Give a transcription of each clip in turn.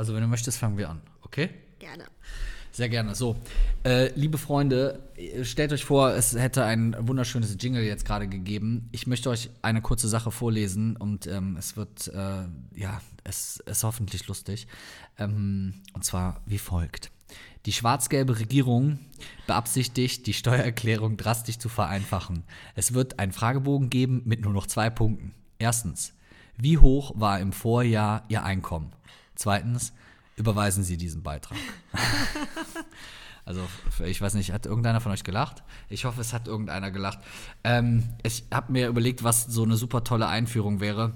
Also wenn du möchtest, fangen wir an, okay? Gerne. Sehr gerne. So, äh, liebe Freunde, stellt euch vor, es hätte ein wunderschönes Jingle jetzt gerade gegeben. Ich möchte euch eine kurze Sache vorlesen und ähm, es wird, äh, ja, es ist hoffentlich lustig. Ähm, und zwar wie folgt. Die schwarz-gelbe Regierung beabsichtigt, die Steuererklärung drastisch zu vereinfachen. Es wird einen Fragebogen geben mit nur noch zwei Punkten. Erstens, wie hoch war im Vorjahr Ihr Einkommen? Zweitens, überweisen Sie diesen Beitrag. also, ich weiß nicht, hat irgendeiner von euch gelacht? Ich hoffe, es hat irgendeiner gelacht. Ähm, ich habe mir überlegt, was so eine super tolle Einführung wäre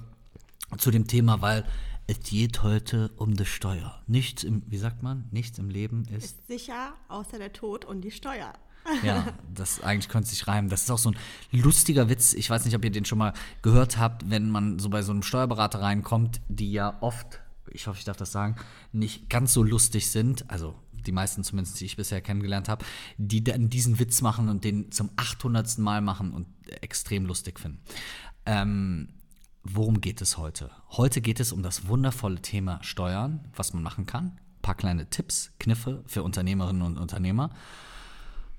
zu dem Thema, weil es geht heute um die Steuer. Nichts im, wie sagt man, nichts im Leben ist. Ist sicher, außer der Tod und die Steuer. Ja, das eigentlich könnte sich reimen. Das ist auch so ein lustiger Witz. Ich weiß nicht, ob ihr den schon mal gehört habt, wenn man so bei so einem Steuerberater reinkommt, die ja oft, ich hoffe, ich darf das sagen, nicht ganz so lustig sind. Also die meisten zumindest, die ich bisher kennengelernt habe, die dann diesen Witz machen und den zum 800. Mal machen und extrem lustig finden. Ähm, worum geht es heute? Heute geht es um das wundervolle Thema Steuern, was man machen kann. Ein paar kleine Tipps, Kniffe für Unternehmerinnen und Unternehmer.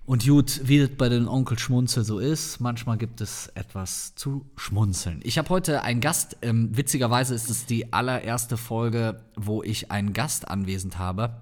Und gut, wie das bei den Onkel Schmunzel so ist, manchmal gibt es etwas zu schmunzeln. Ich habe heute einen Gast, ähm, witzigerweise ist es die allererste Folge, wo ich einen Gast anwesend habe.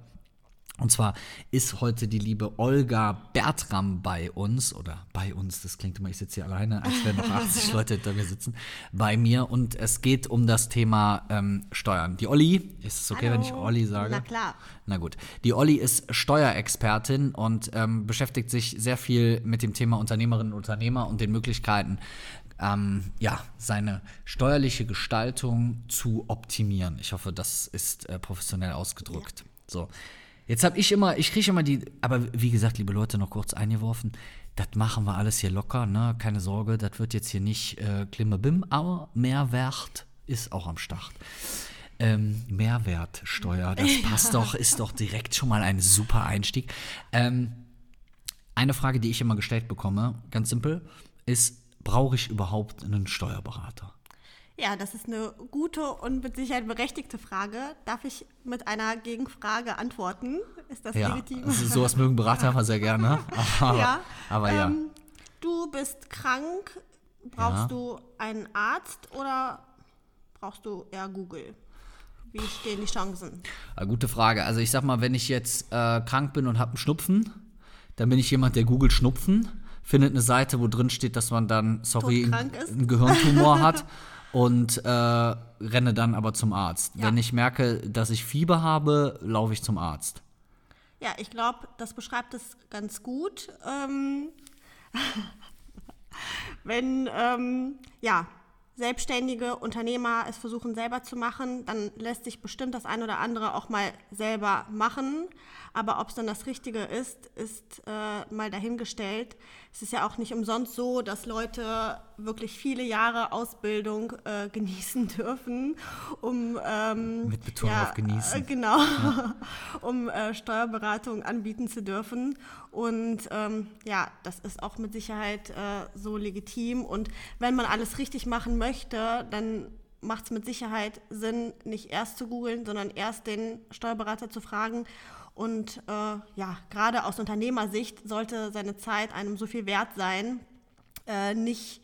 Und zwar ist heute die liebe Olga Bertram bei uns, oder bei uns, das klingt immer, ich sitze hier alleine, als wären noch 80 Leute hinter mir sitzen, bei mir. Und es geht um das Thema ähm, Steuern. Die Olli, ist es okay, Hallo. wenn ich Olli sage? Na klar. Na gut. Die Olli ist Steuerexpertin und ähm, beschäftigt sich sehr viel mit dem Thema Unternehmerinnen und Unternehmer und den Möglichkeiten, ähm, ja, seine steuerliche Gestaltung zu optimieren. Ich hoffe, das ist äh, professionell ausgedrückt. So. Jetzt habe ich immer, ich kriege immer die, aber wie gesagt, liebe Leute, noch kurz eingeworfen, das machen wir alles hier locker, ne? Keine Sorge, das wird jetzt hier nicht äh, Klimbim, aber Mehrwert ist auch am Start. Ähm, Mehrwertsteuer, das passt doch, ist doch direkt schon mal ein super Einstieg. Ähm, eine Frage, die ich immer gestellt bekomme, ganz simpel, ist, brauche ich überhaupt einen Steuerberater? Ja, das ist eine gute und mit Sicherheit berechtigte Frage. Darf ich mit einer Gegenfrage antworten? Ist das Ja, legitim? also sowas mögen Berater immer sehr gerne. Aber ja. aber ja. Ähm, du bist krank. Brauchst Ja. du einen Arzt oder brauchst du eher Google? Wie stehen die Chancen? Ah, gute Frage. Also ich sag mal, wenn ich jetzt äh, krank bin und habe einen Schnupfen, dann bin ich jemand, der googelt Schnupfen, findet eine Seite, wo drin steht, dass man dann, sorry, einen Gehirntumor hat und äh, renne dann aber zum Arzt. Ja. Wenn ich merke, dass ich Fieber habe, laufe ich zum Arzt. Ja, ich glaube, das beschreibt es ganz gut. Ähm, wenn ähm, ja, selbstständige Unternehmer es versuchen selber zu machen, dann lässt sich bestimmt das ein oder andere auch mal selber machen. Aber ob es dann das Richtige ist, ist äh, mal dahingestellt. Es ist ja auch nicht umsonst so, dass Leute wirklich viele Jahre Ausbildung äh, genießen dürfen, um ähm, Mit Betonung auf genießen. äh, Genau, um äh, Steuerberatung anbieten zu dürfen. Und ähm, ja, das ist auch mit Sicherheit äh, so legitim. Und wenn man alles richtig machen möchte, dann macht es mit Sicherheit Sinn, nicht erst zu googeln, sondern erst den Steuerberater zu fragen. Und äh, ja, gerade aus Unternehmersicht sollte seine Zeit einem so viel wert sein, äh, nicht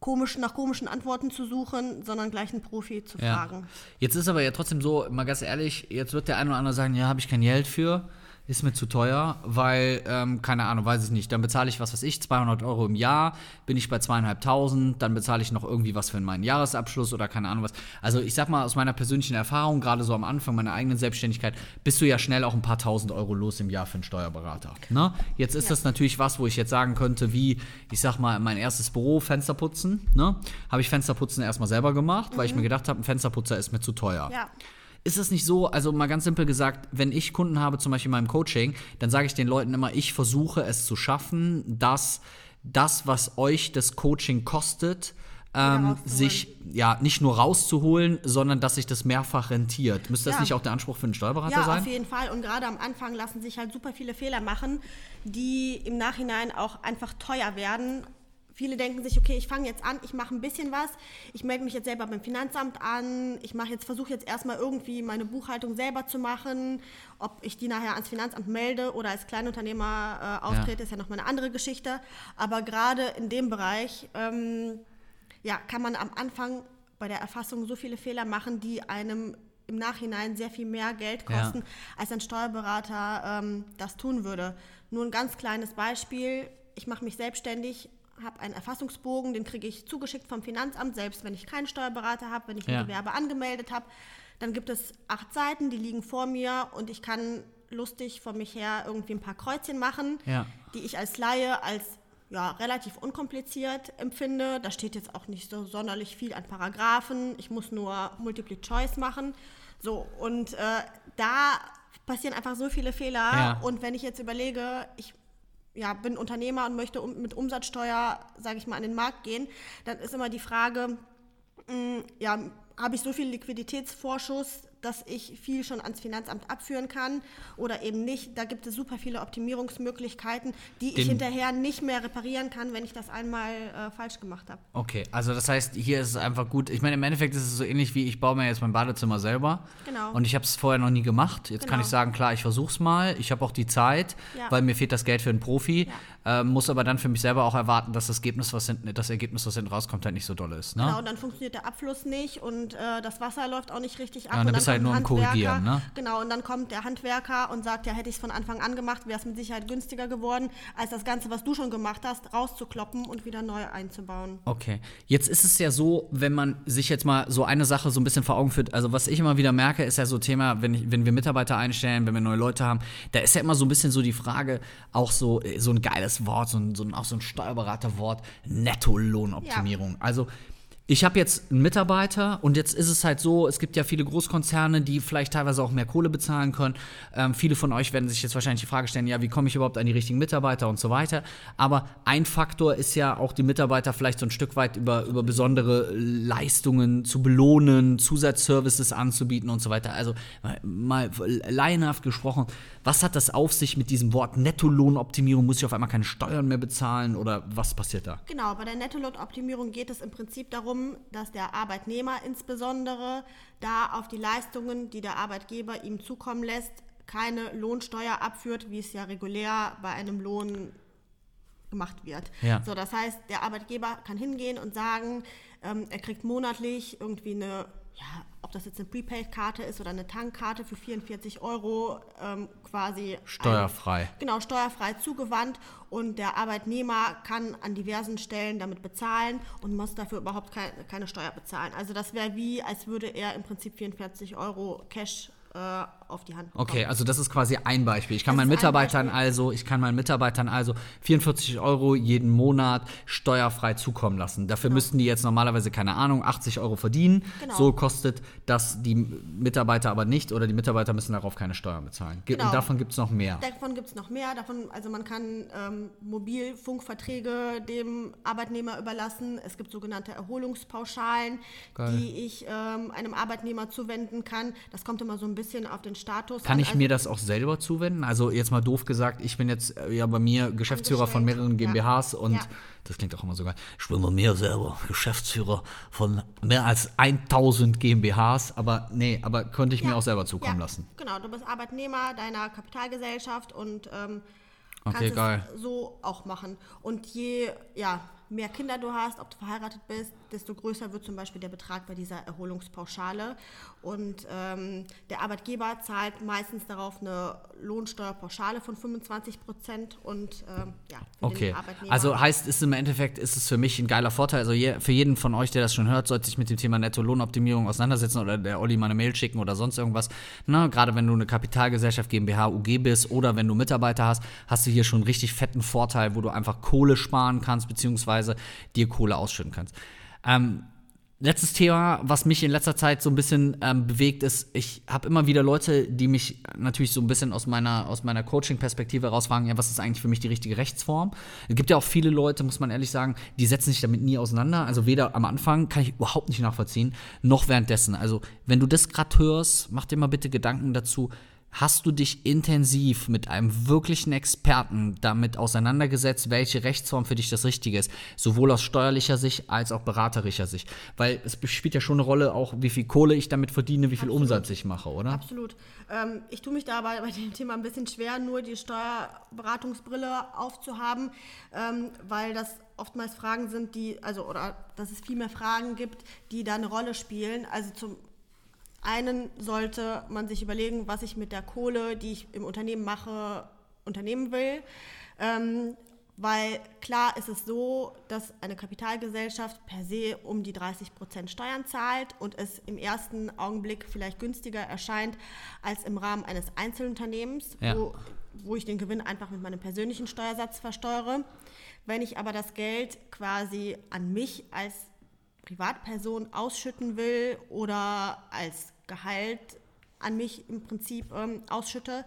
komisch, nach komischen Antworten zu suchen, sondern gleich einen Profi zu Ja. fragen. Jetzt ist aber ja trotzdem so, mal ganz ehrlich, jetzt wird der eine oder andere sagen, ja, habe ich kein Geld für, ist mir zu teuer, weil, ähm, keine Ahnung, weiß ich nicht, dann bezahle ich, was weiß ich, 200 Euro im Jahr, bin ich bei zweieinhalbtausend, dann bezahle ich noch irgendwie was für meinen Jahresabschluss oder keine Ahnung was. Also ich sag mal, aus meiner persönlichen Erfahrung, gerade so am Anfang meiner eigenen Selbstständigkeit, bist du ja schnell auch ein paar tausend Euro los im Jahr für einen Steuerberater. Ne? Jetzt ist das natürlich was, wo ich jetzt sagen könnte, wie, ich sag mal, mein erstes Büro, Fensterputzen, ne? Habe ich Fensterputzen erstmal selber gemacht, weil ich mir gedacht habe, ein Fensterputzer ist mir zu teuer. Ja. Ist es nicht so, also mal ganz simpel gesagt, wenn ich Kunden habe, zum Beispiel in meinem Coaching, dann sage ich den Leuten immer, ich versuche es zu schaffen, dass das, was euch das Coaching kostet, ähm, sich ja nicht nur rauszuholen, sondern dass sich das mehrfach rentiert. Müsste das Ja. nicht auch der Anspruch für einen Steuerberater Ja, sein? auf jeden Fall. Und gerade am Anfang lassen sich halt super viele Fehler machen, die im Nachhinein auch einfach teuer werden. Viele denken sich, okay, ich fange jetzt an, ich mache ein bisschen was, ich melde mich jetzt selber beim Finanzamt an, ich mache jetzt, versuche jetzt erstmal irgendwie meine Buchhaltung selber zu machen, ob ich die nachher ans Finanzamt melde oder als Kleinunternehmer äh, auftrete, ja. ist ja nochmal eine andere Geschichte. Aber gerade in dem Bereich ähm, ja, kann man am Anfang bei der Erfassung so viele Fehler machen, die einem im Nachhinein sehr viel mehr Geld kosten, ja. als ein Steuerberater ähm, das tun würde. Nur ein ganz kleines Beispiel. Ich mache mich selbstständig, habe einen Erfassungsbogen, den kriege ich zugeschickt vom Finanzamt, selbst wenn ich keinen Steuerberater habe, wenn ich ein ja. Gewerbe angemeldet habe. Dann gibt es acht Seiten, die liegen vor mir und ich kann lustig vor mich her irgendwie ein paar Kreuzchen machen, ja. die ich als Laie als ja, relativ unkompliziert empfinde. Da steht jetzt auch nicht so sonderlich viel an Paragraphen. Ich muss nur Multiple Choice machen. So, und äh, da passieren einfach so viele Fehler. Ja. Und wenn ich jetzt überlege, ich ja, bin Unternehmer und möchte um, mit Umsatzsteuer, sage ich mal, an den Markt gehen, dann ist immer die Frage, mh, mm, ja, habe ich so viel Liquiditätsvorschuss, dass ich viel schon ans Finanzamt abführen kann oder eben nicht. Da gibt es super viele Optimierungsmöglichkeiten, die Den ich hinterher nicht mehr reparieren kann, wenn ich das einmal äh, falsch gemacht habe. Okay, also das heißt, hier ist es einfach gut. Ich meine, im Endeffekt ist es so ähnlich wie ich baue mir jetzt mein Badezimmer selber. Genau. Und ich habe es vorher noch nie gemacht. Jetzt genau. kann ich sagen, klar, ich versuche es mal. Ich habe auch die Zeit, ja. weil mir fehlt das Geld für einen Profi. Ja. Äh, muss aber dann für mich selber auch erwarten, dass das Ergebnis, was hinten, das Ergebnis, was hinten rauskommt, halt nicht so doll ist. Ne? Genau, dann funktioniert der Abfluss nicht und äh, das Wasser läuft auch nicht richtig ab. Ja, und dann bist halt nur am Korrigieren, ne? Genau, und dann kommt der Handwerker und sagt, ja, hätte ich es von Anfang an gemacht, wäre es mit Sicherheit günstiger geworden, als das Ganze, was du schon gemacht hast, rauszukloppen und wieder neu einzubauen. Okay. Jetzt ist es ja so, wenn man sich jetzt mal so eine Sache so ein bisschen vor Augen führt, also was ich immer wieder merke, ist ja so Thema, wenn, ich, wenn wir Mitarbeiter einstellen, wenn wir neue Leute haben, da ist ja immer so ein bisschen so die Frage, auch so, so ein geiles Wort, so ein, so ein, auch so ein Steuerberaterwort, Nettolohnoptimierung. Ja. Also ich habe jetzt einen Mitarbeiter und jetzt ist es halt so, es gibt ja viele Großkonzerne, die vielleicht teilweise auch mehr Kohle bezahlen können. Ähm, viele von euch werden sich jetzt wahrscheinlich die Frage stellen, ja, wie komme ich überhaupt an die richtigen Mitarbeiter und so weiter. Aber ein Faktor ist ja auch die Mitarbeiter vielleicht so ein Stück weit über, über besondere Leistungen zu belohnen, Zusatzservices anzubieten und so weiter. Also mal laienhaft gesprochen, was hat das auf sich mit diesem Wort Nettolohnoptimierung? Muss ich auf einmal keine Steuern mehr bezahlen oder was passiert da? Genau, bei der Nettolohnoptimierung geht es im Prinzip darum, dass der Arbeitnehmer insbesondere da auf die Leistungen, die der Arbeitgeber ihm zukommen lässt, keine Lohnsteuer abführt, wie es ja regulär bei einem Lohn gemacht wird. Ja. So, das heißt, der Arbeitgeber kann hingehen und sagen, ähm, er kriegt monatlich irgendwie eine ja, ob das jetzt eine Prepaid-Karte ist oder eine Tankkarte für 44 Euro ähm, quasi. Steuerfrei. Ein, genau, steuerfrei zugewandt und der Arbeitnehmer kann an diversen Stellen damit bezahlen und muss dafür überhaupt keine, keine Steuer bezahlen. Also das wäre wie, als würde er im Prinzip 44 Euro Cash äh, auf die Hand bekommen. Okay, also das ist quasi ein Beispiel. Ich kann das meinen Mitarbeitern also, ich kann meinen Mitarbeitern also 44 Euro jeden Monat steuerfrei zukommen lassen. Dafür genau. müssten die jetzt normalerweise, keine Ahnung, 80 Euro verdienen. Genau. So kostet das die Mitarbeiter aber nicht oder die Mitarbeiter müssen darauf keine Steuern bezahlen. Genau. Und davon gibt es noch mehr. Davon gibt es noch mehr. Davon, also man kann ähm, Mobilfunkverträge dem Arbeitnehmer überlassen. Es gibt sogenannte Erholungspauschalen, Geil. die ich ähm, einem Arbeitnehmer zuwenden kann. Das kommt immer so ein bisschen auf den Status. Kann an. ich also mir das auch selber zuwenden? Also jetzt mal doof gesagt, ich bin jetzt äh, ja bei mir Geschäftsführer von mehreren GmbHs ja. und ja. das klingt auch immer so geil. Ich bin bei mir selber Geschäftsführer von mehr als 1000 GmbHs, aber nee, aber könnte ich ja. mir auch selber zukommen lassen. Genau, du bist Arbeitnehmer deiner Kapitalgesellschaft und ähm, okay, kannst geil. es so auch machen. Und je, ja, mehr Kinder du hast, ob du verheiratet bist, desto größer wird zum Beispiel der Betrag bei dieser Erholungspauschale. Und ähm, der Arbeitgeber zahlt meistens darauf eine Lohnsteuerpauschale von 25 Prozent und ähm, ja. okay. Also heißt es im Endeffekt ist es für mich ein geiler Vorteil. Also je, für jeden von euch, der das schon hört, sollte sich mit dem Thema Netto-Lohnoptimierung auseinandersetzen oder der Olli mal eine Mail schicken oder sonst irgendwas. Na, gerade wenn du eine Kapitalgesellschaft GmbH UG bist oder wenn du Mitarbeiter hast, hast du hier schon einen richtig fetten Vorteil, wo du einfach Kohle sparen kannst beziehungsweise dir Kohle ausschütten kannst. Ähm, letztes Thema, was mich in letzter Zeit so ein bisschen ähm, bewegt, ist, ich habe immer wieder Leute, die mich natürlich so ein bisschen aus meiner, aus meiner Coaching-Perspektive herausfragen, ja, was ist eigentlich für mich die richtige Rechtsform? Es gibt ja auch viele Leute, muss man ehrlich sagen, die setzen sich damit nie auseinander. Also weder am Anfang, kann ich überhaupt nicht nachvollziehen, noch währenddessen. Also wenn du das gerade hörst, mach dir mal bitte Gedanken dazu, Hast du dich intensiv mit einem wirklichen Experten damit auseinandergesetzt, welche Rechtsform für dich das Richtige ist, sowohl aus steuerlicher Sicht als auch beraterischer Sicht? Weil es spielt ja schon eine Rolle, auch wie viel Kohle ich damit verdiene, wie viel Absolut. Umsatz ich mache, oder? Absolut. Ähm, ich tue mich da aber bei dem Thema ein bisschen schwer, nur die Steuerberatungsbrille aufzuhaben, ähm, weil das oftmals Fragen sind, die, also, oder dass es viel mehr Fragen gibt, die da eine Rolle spielen. Also zum einen sollte man sich überlegen, was ich mit der Kohle, die ich im Unternehmen mache, unternehmen will. Ähm, weil klar ist es so, dass eine Kapitalgesellschaft per se um die 30 Prozent Steuern zahlt und es im ersten Augenblick vielleicht günstiger erscheint als im Rahmen eines Einzelunternehmens, Ja. wo, wo ich den Gewinn einfach mit meinem persönlichen Steuersatz versteuere. Wenn ich aber das Geld quasi an mich als Privatperson ausschütten will oder als Gehalt an mich im Prinzip ähm, ausschütte,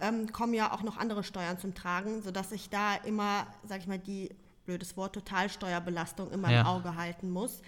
ähm, kommen ja auch noch andere Steuern zum Tragen, sodass ich da immer, sage ich mal, die, blödes Wort, Totalsteuerbelastung immer Ja. im Auge halten muss.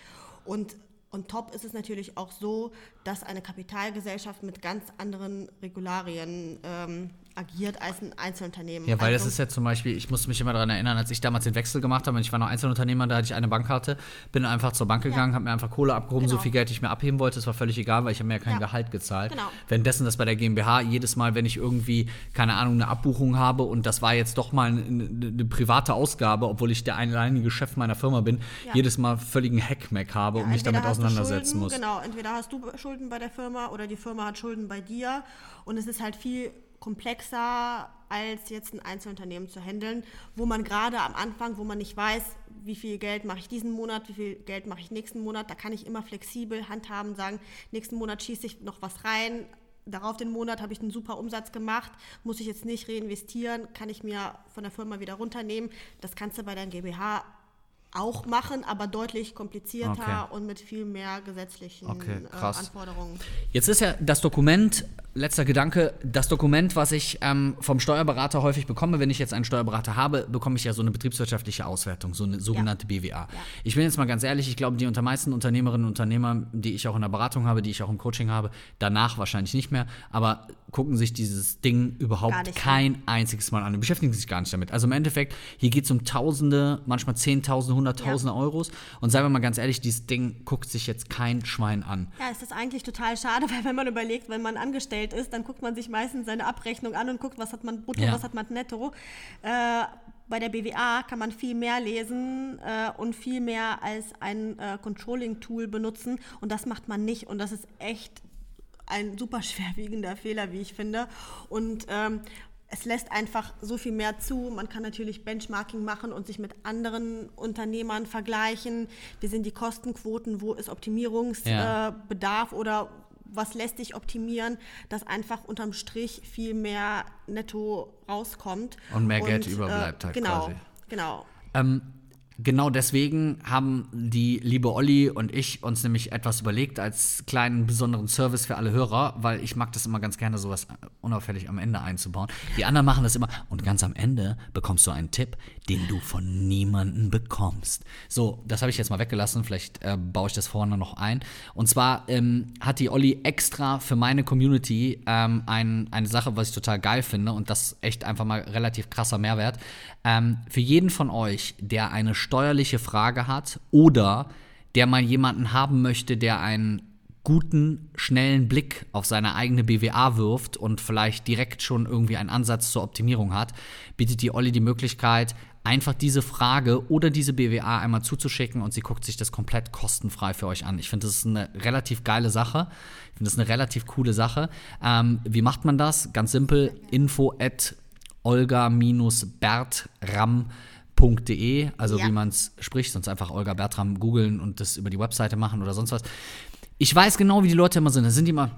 Und on top ist es natürlich auch so, dass eine Kapitalgesellschaft mit ganz anderen Regularien ähm, agiert als ein Einzelunternehmen. Ja, weil das Also- ist ja zum Beispiel, ich muss mich immer daran erinnern, als ich damals den Wechsel gemacht habe und ich war noch Einzelunternehmer, da hatte ich eine Bankkarte, bin einfach zur Bank gegangen, habe mir einfach Kohle abgehoben, so Genau. viel Geld ich mir abheben wollte, das war völlig egal, weil ich habe mir ja kein Ja. Gehalt gezahlt. Genau. Währenddessen das bei der GmbH jedes Mal, wenn ich irgendwie, keine Ahnung, eine Abbuchung habe und das war jetzt doch mal eine, eine private Ausgabe, obwohl ich der alleinige Chef meiner Firma bin, Ja. jedes Mal völligen Hackmack habe Ja, und mich damit auseinandersetzen Schulden, muss. Genau, entweder hast du Schulden bei der Firma oder die Firma hat Schulden bei dir. Und es ist halt viel komplexer, als jetzt ein Einzelunternehmen zu handeln, wo man gerade am Anfang, wo man nicht weiß, wie viel Geld mache ich diesen Monat, wie viel Geld mache ich nächsten Monat, da kann ich immer flexibel handhaben, sagen, nächsten Monat schieße ich noch was rein. Darauf den Monat habe ich einen super Umsatz gemacht, muss ich jetzt nicht reinvestieren, kann ich mir von der Firma wieder runternehmen. Das kannst du bei deinem GmbH auch machen, aber deutlich komplizierter Okay. und mit viel mehr gesetzlichen Okay, äh. Anforderungen. Jetzt ist ja das Dokument, letzter Gedanke, das Dokument, was ich ähm, vom Steuerberater häufig bekomme, wenn ich jetzt einen Steuerberater habe, bekomme ich ja so eine betriebswirtschaftliche Auswertung, so eine sogenannte BWA. Ich bin jetzt mal ganz ehrlich, ich glaube, die unter meisten Unternehmerinnen und Unternehmer, die ich auch in der Beratung habe, die ich auch im Coaching habe, danach wahrscheinlich nicht mehr, aber gucken sich dieses Ding überhaupt kein einziges Mal an und beschäftigen sich gar nicht damit. Also im Endeffekt, hier geht es um Tausende, manchmal Zehntausende, Hunderttausende Euros und seien wir mal ganz ehrlich, dieses Ding guckt sich jetzt kein Schwein an. Ja, es ist eigentlich total schade, weil wenn man überlegt, wenn man angestellt ist, dann guckt man sich meistens seine Abrechnung an und guckt, was hat man brutto, Ja. was hat man netto. Äh, bei der BWA kann man viel mehr lesen äh, und viel mehr als ein äh, Controlling-Tool benutzen und das macht man nicht und das ist echt ein super schwerwiegender Fehler, wie ich finde. Und ähm, es lässt einfach so viel mehr zu. Man kann natürlich Benchmarking machen und sich mit anderen Unternehmern vergleichen. Wie sind die Kostenquoten? Wo ist Optimierungsbedarf Ja. äh, oder was lässt sich optimieren, dass einfach unterm Strich viel mehr netto rauskommt. Und mehr Geld überbleibt halt Genau, quasi. genau. Ähm, genau deswegen haben die liebe Olli und ich uns nämlich etwas überlegt als kleinen besonderen Service für alle Hörer, weil ich mag das immer ganz gerne, sowas unauffällig am Ende einzubauen. Die anderen machen das immer und ganz am Ende bekommst du einen Tipp, den du von niemandem bekommst. So, das habe ich jetzt mal weggelassen, vielleicht äh, baue ich das vorne noch ein. Und zwar ähm, hat die Olli extra für meine Community ähm, ein, eine Sache, was ich total geil finde und das echt einfach mal relativ krasser Mehrwert. Ähm, für jeden von euch, der eine steuerliche Frage hat oder der mal jemanden haben möchte, der einen guten, schnellen Blick auf seine eigene BWA wirft und vielleicht direkt schon irgendwie einen Ansatz zur Optimierung hat, bietet die Olli die Möglichkeit, einfach diese Frage oder diese BWA einmal zuzuschicken und sie guckt sich das komplett kostenfrei für euch an. Ich finde, das ist eine relativ geile Sache. Ich finde das eine relativ coole Sache. Ähm, wie macht man das? Ganz simpel, info at olga-bertram.de, also Ja. wie man es spricht, sonst einfach Olga Bertram googeln und das über die Webseite machen oder sonst was. Ich weiß genau, wie die Leute immer sind. Da sind die immer,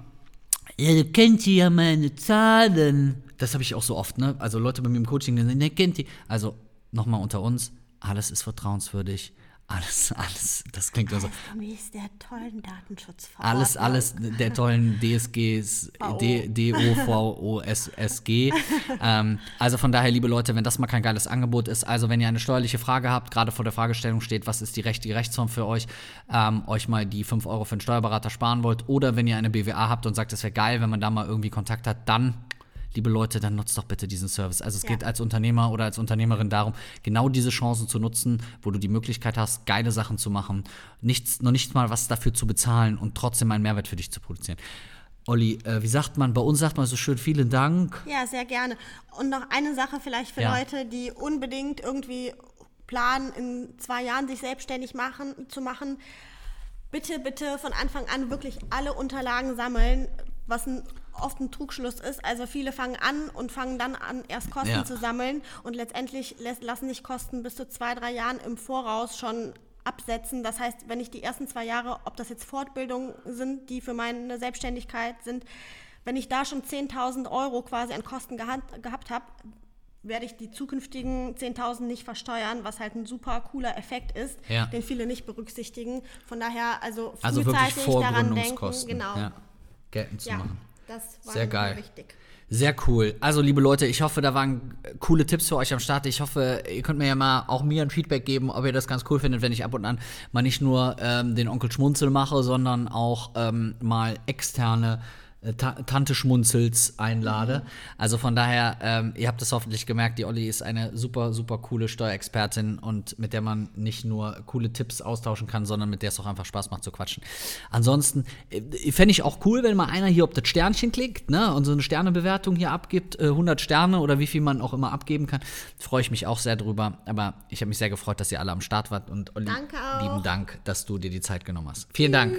ja, du kennt ja meine Zahlen. Das habe ich auch so oft, ne? Also Leute bei mir im Coaching, die sagen, der kennt die. Also nochmal unter uns, alles ist vertrauenswürdig. Alles, alles, das klingt also Gemäß der tollen Datenschutzverordnung. alles, alles der tollen DSGs, DOVOSSG. ähm, also von daher, liebe Leute, wenn das mal kein geiles Angebot ist, also wenn ihr eine steuerliche Frage habt, gerade vor der Fragestellung steht, was ist die richtige Rechtsform für euch, ähm, euch mal die 5 Euro für einen Steuerberater sparen wollt, oder wenn ihr eine BWA habt und sagt, es wäre geil, wenn man da mal irgendwie Kontakt hat, dann liebe Leute, dann nutzt doch bitte diesen Service. Also es Ja. geht als Unternehmer oder als Unternehmerin darum, genau diese Chancen zu nutzen, wo du die Möglichkeit hast, geile Sachen zu machen, nichts, noch nicht mal was dafür zu bezahlen und trotzdem einen Mehrwert für dich zu produzieren. Olli, äh, wie sagt man, bei uns sagt man so schön, vielen Dank. Ja, sehr gerne. Und noch eine Sache vielleicht für Ja. Leute, die unbedingt irgendwie planen, in zwei Jahren sich selbstständig machen, zu machen. Bitte, bitte von Anfang an wirklich alle Unterlagen sammeln, was ein, oft ein Trugschluss ist. Also viele fangen an und fangen dann an, erst Kosten Ja. zu sammeln und letztendlich lassen sich Kosten bis zu zwei, drei Jahren im Voraus schon absetzen. Das heißt, wenn ich die ersten zwei Jahre, ob das jetzt Fortbildungen sind, die für meine Selbstständigkeit sind, wenn ich da schon 10.000 Euro quasi an Kosten gehabt, habe, werde ich die zukünftigen 10.000 nicht versteuern, was halt ein super cooler Effekt ist, Ja. den viele nicht berücksichtigen. Von daher, also Also frühzeitig daran denken. Genau. ja, geltend zu Ja, machen. Das war Sehr geil. wichtig. Sehr cool. Also, liebe Leute, ich hoffe, da waren coole Tipps für euch am Start. Ich hoffe, ihr könnt mir ja mal auch mir ein Feedback geben, ob ihr das ganz cool findet, wenn ich ab und an mal nicht nur ähm, den Onkel Schmunzel mache, sondern auch ähm, mal externe Ta Tante Schmunzels einlade. Also von daher, ähm, ihr habt es hoffentlich gemerkt, die Olli ist eine super, super coole Steuerexpertin und mit der man nicht nur coole Tipps austauschen kann, sondern mit der es auch einfach Spaß macht zu quatschen. Ansonsten äh, fände ich auch cool, wenn mal einer hier auf das Sternchen klickt ne, und so eine Sternebewertung hier abgibt, äh, 100 Sterne oder wie viel man auch immer abgeben kann. Freue ich mich auch sehr drüber. Aber ich habe mich sehr gefreut, dass ihr alle am Start wart und Olli, lieben Dank, dass du dir die Zeit genommen hast. Vielen Dank.